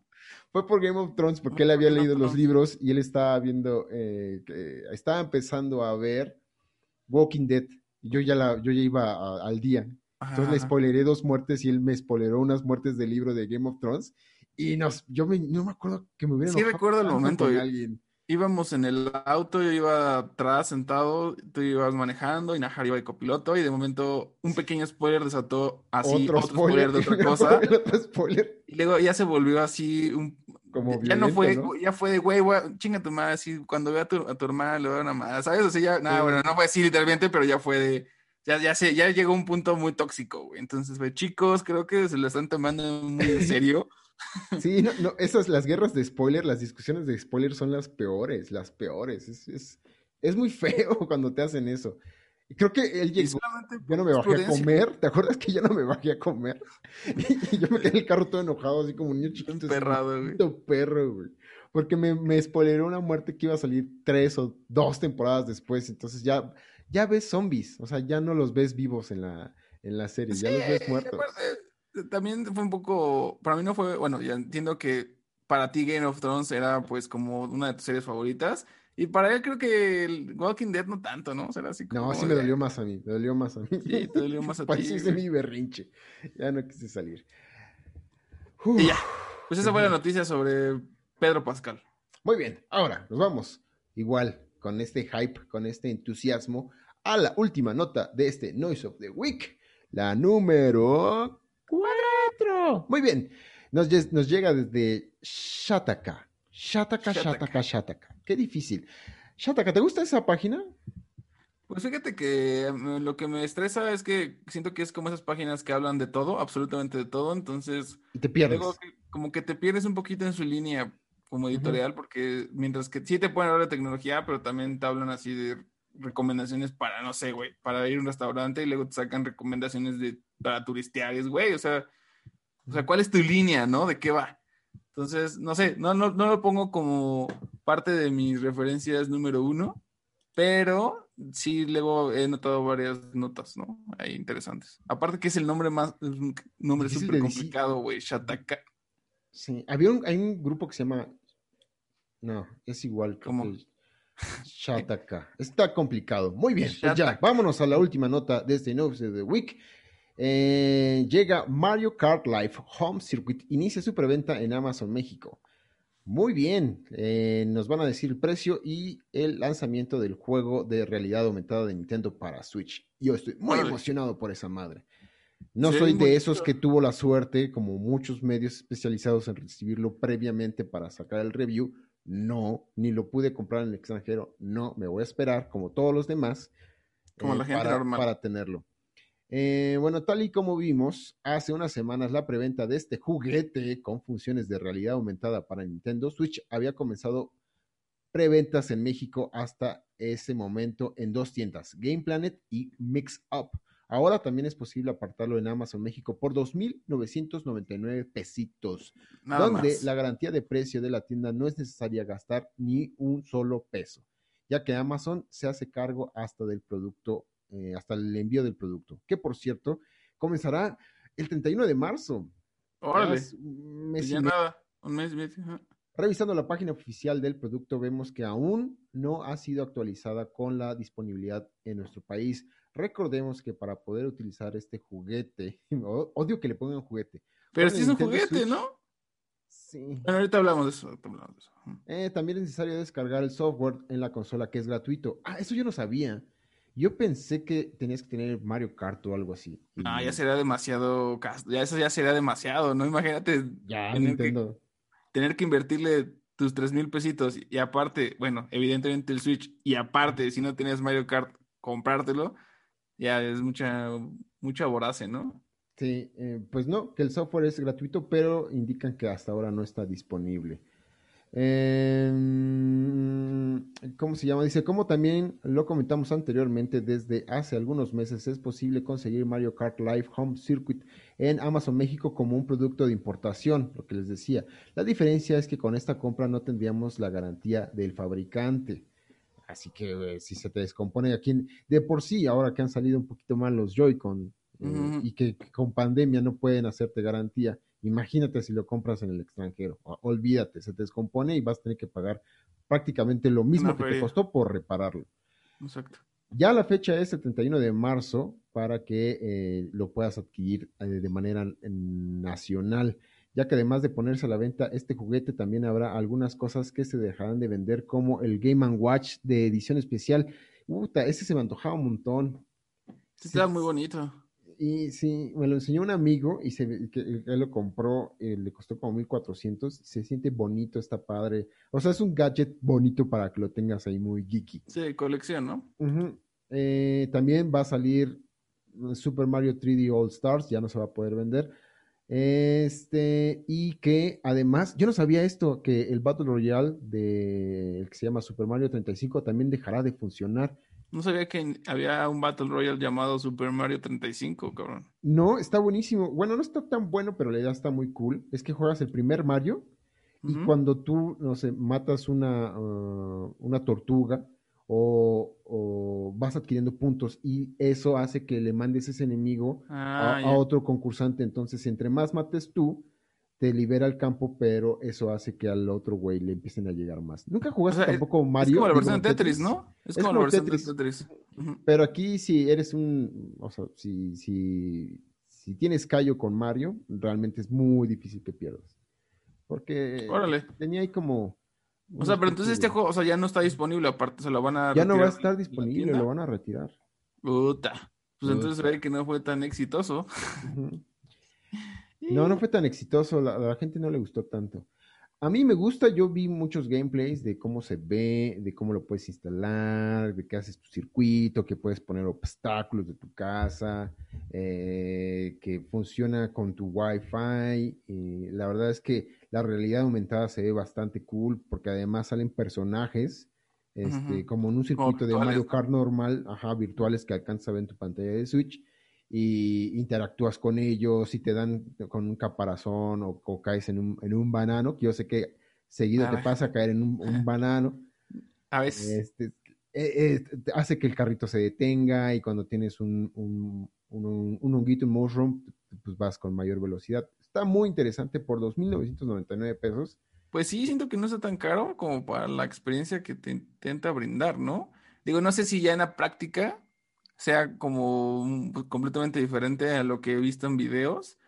Fue por Game of Thrones porque él había leído los libros y él estaba viendo, eh, estaba empezando a ver Walking Dead. Yo ya, la, yo ya iba al día. Entonces le spoileré dos muertes y él me spoileró unas muertes del libro de Game of Thrones. Y nos, yo no me acuerdo que me hubiera Sí, recuerdo el momento. de alguien. Íbamos en el auto, yo iba atrás sentado, tú ibas manejando y Najar iba de copiloto y de momento un pequeño spoiler desató así otro, spoiler, de otra cosa. Y luego ya se volvió así un, como ya no fue, ya fue de güey, chinga tu madre, así cuando vea a tu, a tu hermana le a una madre, ¿sabes? O sea, ya, nada, bueno, no fue así literalmente, pero ya fue de, ya, ya se, ya llegó un punto muy tóxico, güey. Entonces, güey, chicos, creo que se lo están tomando muy en serio. Sí, no, no, esas, las guerras de spoiler, las discusiones de spoiler son las peores, las peores. Es, es, es muy feo cuando te hacen eso. Creo que él llegó, yo no me bajé a comer, ¿te acuerdas que yo no me bajé a comer? Y, yo me quedé en el carro todo enojado, así como un niño chiquito. Perrado, güey. perro, güey. Porque me, me spoileró una muerte que iba a salir tres o dos temporadas después, entonces ya, ya ves zombies, o sea, ya no los ves vivos en la, en la serie, ya los ves muertos también fue un poco, para mí no fue, bueno, ya entiendo que para ti Game of Thrones era pues como una de tus series favoritas. Y para él creo que el Walking Dead no tanto, ¿no? O así como no, sí me dolió más a mí, me dolió más a mí. Sí, te dolió más a ti. de mi berrinche. Ya no quise salir. Y ya. Pues esa fue la noticia sobre Pedro Pascal. Muy bien, ahora nos vamos igual con este hype, con este entusiasmo a la última nota de este Noise of the Week, la número 4. Muy bien, nos, nos llega desde Shataka. Shataka, Shataka, Shataka. Qué difícil. Shataka, ¿te gusta esa página? Pues fíjate que mm, lo que me estresa es que siento que es como esas páginas que hablan de todo, absolutamente de todo, entonces... Y te pierdes. como que te pierdes un poquito en su línea como editorial, porque mientras que sí te pueden hablar de tecnología, pero también te hablan así de recomendaciones para, no sé, güey, para ir a un restaurante y luego te sacan recomendaciones de, para turistear, güey, o sea, o sea, ¿cuál es tu línea, no? ¿De qué va? Entonces, no sé, no, no, no lo pongo como parte de mis referencias número uno, pero sí luego he notado varias notas, ¿no? Ahí interesantes. Aparte que es el nombre más, es un nombre súper complicado, güey, Shataka. Sí, había un, hay un grupo que se llama, no, es igual. ¿Cómo? Shataka. Está complicado. Muy bien, pues ya, vámonos a la última nota de este News de The Week. Eh, llega Mario Kart Live Home Circuit, inicia su preventa en Amazon México. Muy bien, eh, nos van a decir el precio y el lanzamiento del juego de realidad aumentada de Nintendo para Switch. Yo estoy muy emocionado por esa madre. No soy de esos que tuvo la suerte, como muchos medios especializados en recibirlo previamente para sacar el review. No, ni lo pude comprar en el extranjero. No, me voy a esperar, como todos los demás, como la eh, gente para, normal. para tenerlo. Eh, bueno, tal y como vimos hace unas semanas, la preventa de este juguete con funciones de realidad aumentada para Nintendo Switch había comenzado preventas en México hasta ese momento en dos tiendas, Game Planet y Mix Up. Ahora también es posible apartarlo en Amazon México por 2.999 pesitos, donde la garantía de precio de la tienda no es necesaria gastar ni un solo peso, ya que Amazon se hace cargo hasta del producto eh, hasta el envío del producto, que por cierto comenzará el 31 de marzo. Órale. Mes pues nada, un mes, Revisando la página oficial del producto, vemos que aún no ha sido actualizada con la disponibilidad en nuestro país. Recordemos que para poder utilizar este juguete, odio que le pongan juguete. Pero si es un juguete, ¿no? Sí. Bueno, ahorita hablamos de eso. Eh, también es necesario descargar el software en la consola que es gratuito. Ah, eso yo no sabía. Yo pensé que tenías que tener Mario Kart o algo así. Ah, ya sería demasiado. Ya eso ya sería demasiado, ¿no? Imagínate. Ya, tener Nintendo. Que, tener que invertirle tus tres mil pesitos y aparte, bueno, evidentemente el Switch y aparte, si no tenías Mario Kart, comprártelo, ya es mucha, mucha vorace, ¿no? Sí, eh, pues no, que el software es gratuito, pero indican que hasta ahora no está disponible. Em, ¿Cómo se llama? Dice, como también lo comentamos anteriormente, desde hace algunos meses es posible conseguir Mario Kart Live Home Circuit en Amazon México como un producto de importación, lo que les decía. La diferencia es que con esta compra no tendríamos la garantía del fabricante. Así que eh, si se te descompone aquí, de por sí, ahora que han salido un poquito mal los Joy-Con eh, y que con pandemia no pueden hacerte garantía, Imagínate si lo compras en el extranjero. Olvídate, se te descompone y vas a tener que pagar prácticamente lo mismo que te costó por repararlo. Exacto. Ya la fecha es 71 de marzo para que eh, lo puedas adquirir de manera nacional, ya que además de ponerse a la venta este juguete, también habrá algunas cosas que se dejarán de vender, como el Game ¡Watch de edición especial. Puta, ese se me antojaba un montón. está muy bonito y sí, me lo enseñó un amigo y se, que, él lo compró, eh, le costó como 1400, se siente bonito, está padre. O sea, es un gadget bonito para que lo tengas ahí muy geeky. Sí, colección, ¿no? Eh, también va a salir Super Mario 3D All Stars, ya no se va a poder vender. Este, y que además, yo no sabía esto, que el Battle Royale de el que se llama Super Mario 35 también dejará de funcionar. No sabía que había un Battle Royale llamado Super Mario 35, cabrón. No, está buenísimo. Bueno, no está tan bueno, pero la idea está muy cool. Es que juegas el primer Mario y cuando tú, no sé, matas una, uh, una tortuga o, vas adquiriendo puntos y eso hace que le mandes ese enemigo a, ah, otro concursante. Entonces, entre más mates tú, te libera el campo, pero eso hace que al otro güey le empiecen a llegar más. Nunca jugaste tampoco Mario. Es como la versión de Tetris, ¿no? Es, como, la versión de Tetris. Pero aquí si eres un, o sea, si, si, si tienes callo con Mario, realmente es muy difícil que pierdas. Porque Órale. tenía ahí como... O sea, pero entonces este juego, o sea, ya no está disponible, aparte se lo van a Ya no va a estar disponible, lo van a retirar. Puta. Pues entonces Puta. se ve que no fue tan exitoso. No, no fue tan exitoso, la, a la gente no le gustó tanto. A mí me gusta, yo vi muchos gameplays de cómo se ve, de cómo lo puedes instalar, de que haces tu circuito, que puedes poner obstáculos de tu casa, eh, que funciona con tu Wi-Fi. eh, la verdad es que la realidad aumentada se ve bastante cool porque además salen personajes, este, como en un circuito de Mario. Kart normal, ajá, virtuales que alcanzas a ver en tu pantalla de Switch y interactúas con ellos y te dan con un caparazón o, o caes en un, en un banano, que yo sé que seguido te pasa caer en un, un banano, A veces. este, eh, eh, hace que el carrito se detenga y cuando tienes un, un, un, un honguito, un mushroom, pues vas con mayor velocidad. Está muy interesante por 2.999 pesos. Pues sí, siento que no está tan caro como para la experiencia que te intenta brindar, ¿no? Digo, no sé si ya en la práctica sea como pues, completamente diferente a lo que he visto en videos,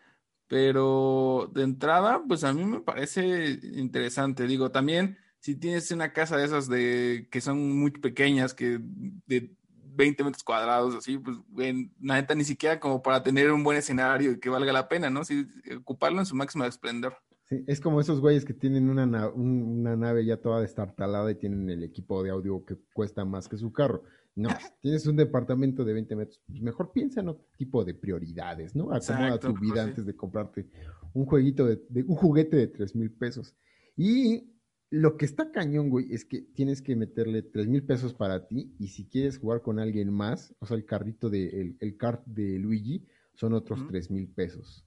pero de entrada, pues a mí me parece interesante. Digo, también si tienes una casa de esas de que son muy pequeñas, que de 20 metros cuadrados, así, pues, güey, la neta, ni siquiera como para tener un buen escenario y que valga la pena, ¿no? Sí, ocuparlo en su máximo esplendor. Sí, es como esos güeyes que tienen una, na- un- una nave ya toda destartalada y tienen el equipo de audio que cuesta más que su carro. No, tienes un departamento de 20 metros, pues mejor piensa en otro tipo de prioridades, ¿no? Acomoda Exacto, tu pues vida sí. antes de comprarte un jueguito de, de- un juguete de 3 mil pesos. Y lo que está cañón, güey, es que tienes que meterle 3 mil pesos para ti y si quieres jugar con alguien más, o sea, el carrito de, el, el kart de Luigi son otros. 3 mil pesos.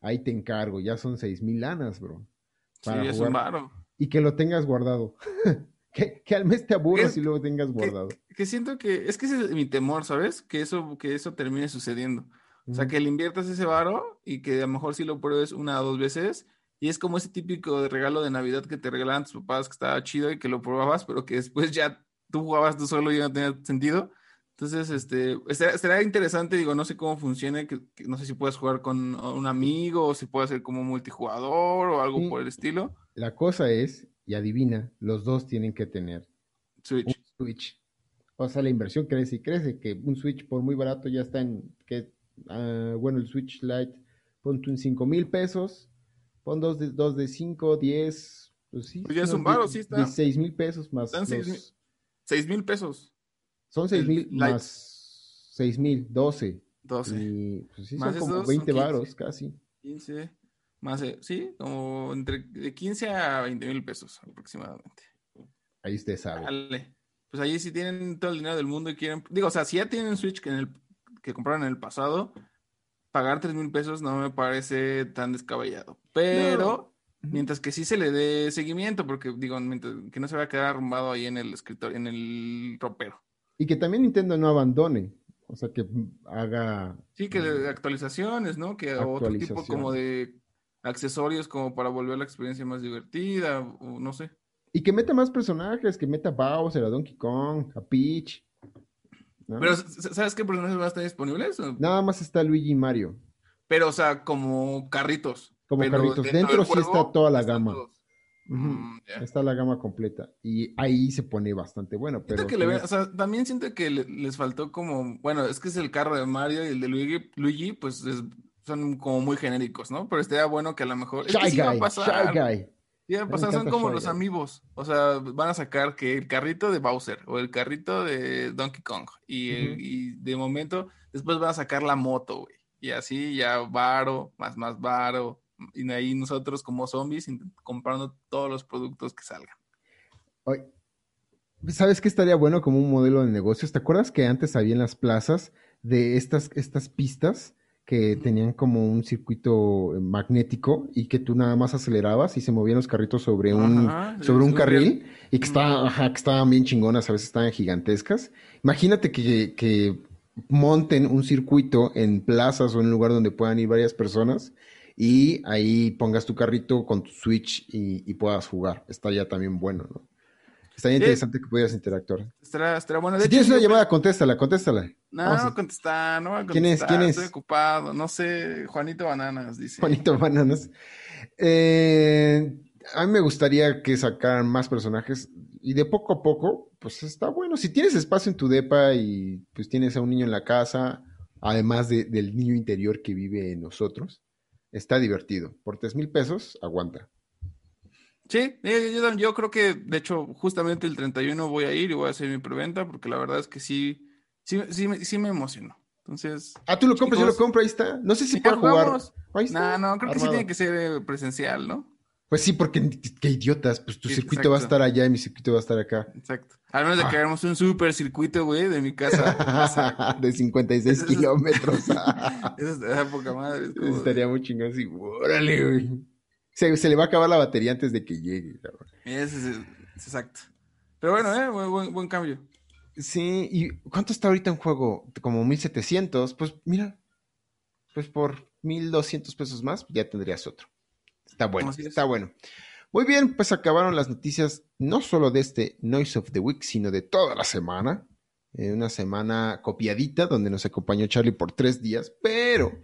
Ahí te encargo, ya son 6 mil lanas, bro. Sí, es jugar. un varo. Y que lo tengas guardado. que, que al mes te aburras y luego tengas guardado. Que siento que, es que ese es mi temor, ¿sabes? Que eso, que eso termine sucediendo. O sea, que le inviertas ese varo y que a lo mejor sí lo pruebes una o dos veces. Y es como ese típico de regalo de Navidad que te regalaban tus papás, que estaba chido y que lo probabas, pero que después ya tú jugabas tú solo y no tenía sentido. Entonces, este, será, será interesante, digo, no sé cómo funcione, que, que no sé si puedes jugar con un amigo o si puede ser como multijugador o algo Sí. por el estilo. La cosa es, y adivina, los dos tienen que tener Switch. un Switch. O sea, la inversión crece y crece, que un Switch por muy barato ya está en, que, ah, bueno, el Switch Lite, pon tú en 5 mil pesos, pon dos de, dos de 5, 10, pues sí. Pues ya es un varo, sí está. 16 mil pesos más Están seis los- mil- Seis mil pesos. son 6 el mil más 6 mil, 12. 12. Y pues sí, Más son como esos, 20 son 15. varos casi. 15, más, eh, sí, como entre de 15 a 20 mil pesos aproximadamente. Ahí usted sabe. Dale. Pues ahí si tienen todo el dinero del mundo y quieren, digo, o sea, si ya tienen Switch que, en el, que compraron en el pasado, pagar 3 mil pesos no me parece tan descabellado. Pero, mientras que sí se le dé seguimiento, porque digo, mientras, que no se va a quedar arrumbado ahí en el escritorio, en el ropero. Y que también Nintendo no abandone. O sea, que haga. Sí, que actualizaciones, ¿no? Que otro tipo como de accesorios como para volver la experiencia más divertida, o no sé. Y que meta más personajes, que meta a Bowser, a Donkey Kong, a Peach. ¿No? Pero, ¿sabes qué personajes van a estar disponibles? Nada más está Luigi y Mario. Pero, o sea, como carritos. Como Pero carritos. dentro sí juego está toda la gama. Mm. Está la gama completa. Y ahí se pone bastante bueno. Pero que le ven- tienes- o sea, también siento que le- les faltó como, bueno, es que es el carro de Mario y el de Luigi, Luigi pues es- son como muy genéricos, ¿no? Pero estaría bueno que a lo mejor, es que Shy sí va a Guy, pasar, Shy Guy. Sí va a Me pasar, son encanta como los amigos, o sea, van a sacar que el carrito de Bowser o el carrito de Donkey Kong y, de momento después van a sacar la moto, güey, y así ya varo, más más varo, y ahí nosotros como zombies comprando todos los productos que salgan. Oye, ¿Sabes qué estaría bueno como un modelo de negocios? ¿Te acuerdas que antes había en las plazas de estas, estas pistas que tenían como un circuito eh, magnético y que tú nada más acelerabas y se movían los carritos sobre un, Ajá, sobre un carril y que, ajá, que estaban bien chingonas, a veces estaban gigantescas? Imagínate que, que monten un circuito en plazas o en un lugar donde puedan ir varias personas y ahí pongas tu carrito con tu Switch y, y puedas jugar. Estaría también bueno, ¿no? Estaría interesante que pudieras interactuar. Estará, estará bueno. De Si hecho, tienes una llamada, contéstala, contéstala. No, Vamos a- no voy a contestar, no voy a ¿Quién es? contestar. ¿Quién es? Estoy ocupado, no sé. Juanito Bananas dice. Juanito Bananas. Eh, a mí me gustaría que sacaran más personajes y de poco a poco, pues está bueno. Si tienes espacio en tu depa y pues tienes a un niño en la casa, además de- del niño interior que vive en nosotros, está divertido. Por tres mil pesos, aguanta. Sí, yo, creo que, de hecho, justamente el 31 voy a ir y voy a hacer mi preventa porque la verdad es que sí, sí, sí, me- sí me emocionó. Entonces, Ah, tú lo compras, yo lo compro, ahí está. No sé si puedo jugar. Ahí está, No, no, creo que sí tiene que ser presencial, ¿no? Pues sí, porque qué idiotas, pues tu Sí, circuito va a estar allá y mi circuito va a estar acá. Exacto. Al menos de Ah. que hagamos un super circuito, güey, de mi casa. de 56 Eso es- kilómetros. Esa estaría poca madre. es como- Estaría muy chingón así. Órale, güey. Se, se le va a acabar la batería antes de que llegue. es, es exacto. Pero bueno, eh, buen, buen, buen cambio. Sí, ¿y cuánto está ahorita en juego? Como 1700. Pues mira, pues por 1200 pesos más ya tendrías otro. Está bueno, es. está bueno. Muy bien, pues acabaron las noticias no solo de este Noise of the Week, sino de toda la semana. Eh, una semana copiadita donde nos acompañó Charlie por tres días, pero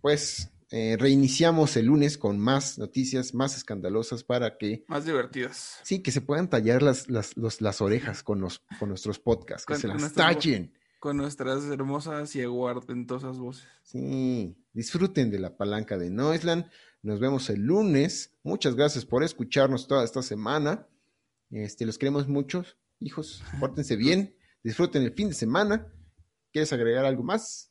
pues eh, reiniciamos el lunes con más noticias más escandalosas para que Más divertidas. sí, que se puedan tallar las, las, los- las orejas con, los, con nuestros podcasts, que Con- se las tallen. Con nuestras hermosas y aguardentosas voces. Sí, disfruten de la palanca de Noisland. Nos vemos el lunes. Muchas gracias por escucharnos toda esta semana. Este, los queremos muchos, hijos. Pórtense bien. Disfruten el fin de semana. ¿Quieres agregar algo más?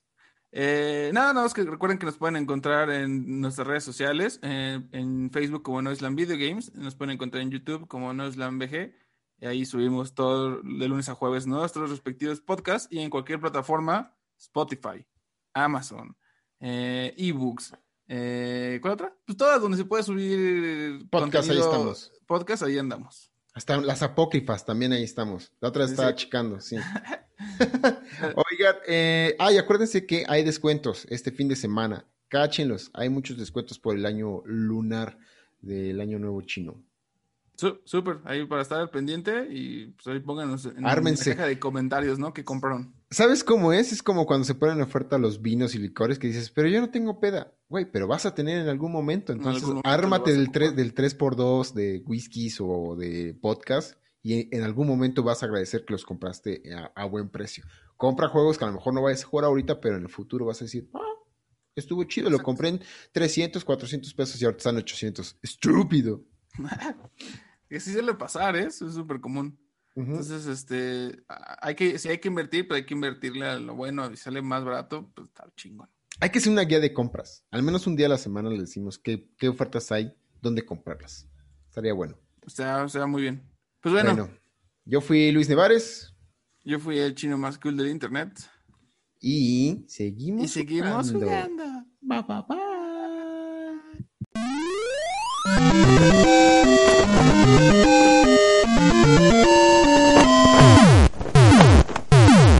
Eh, nada, nada más que recuerden que nos pueden encontrar en nuestras redes sociales, eh, en Facebook como Noisland Video Games, nos pueden encontrar en YouTube como Noisland VG, y ahí subimos todo de lunes a jueves nuestros respectivos podcasts y en cualquier plataforma, Spotify, Amazon, eh, ebooks, eh, ¿cuál otra? Pues todas donde se puede subir Podcast, ahí estamos. Podcast, ahí andamos. Hasta las apócrifas también ahí estamos. La otra estaba sí. checando, sí. Oigan, eh, ay, acuérdense que hay descuentos este fin de semana. Cáchenlos. Hay muchos descuentos por el año lunar del año nuevo chino. Súper, ahí para estar al pendiente y pues ahí pónganos en Ármense. la caja de comentarios, ¿no? Que compraron. ¿Sabes cómo es? Es como cuando se ponen en oferta los vinos y licores que dices, pero yo no tengo peda. Güey, pero vas a tener en algún momento. En Entonces, algún momento ármate del 3, ocupar. del 3x2 de whiskies o de podcast y en algún momento vas a agradecer que los compraste a, a buen precio. Compra juegos que a lo mejor no vayas a jugar ahorita, pero en el futuro vas a decir, ah, estuvo chido, lo compré en 300, 400 pesos y ahorita están 800. Estúpido. Que sí suele pasar, ¿eh? Eso es súper común. Entonces, este, hay que, si hay que invertir, pero hay que invertirle a lo bueno y sale más barato, pues está chingón. Hay que hacer una guía de compras. Al menos un día a la semana le decimos qué, qué ofertas hay, dónde comprarlas. Estaría bueno. O sea, o sea, muy bien. Pues bueno, Bueno, yo fui Luis Nevares yo fui el chino más cool del internet. y seguimos Y seguimos jugando. jugando. Bye, bye, bye.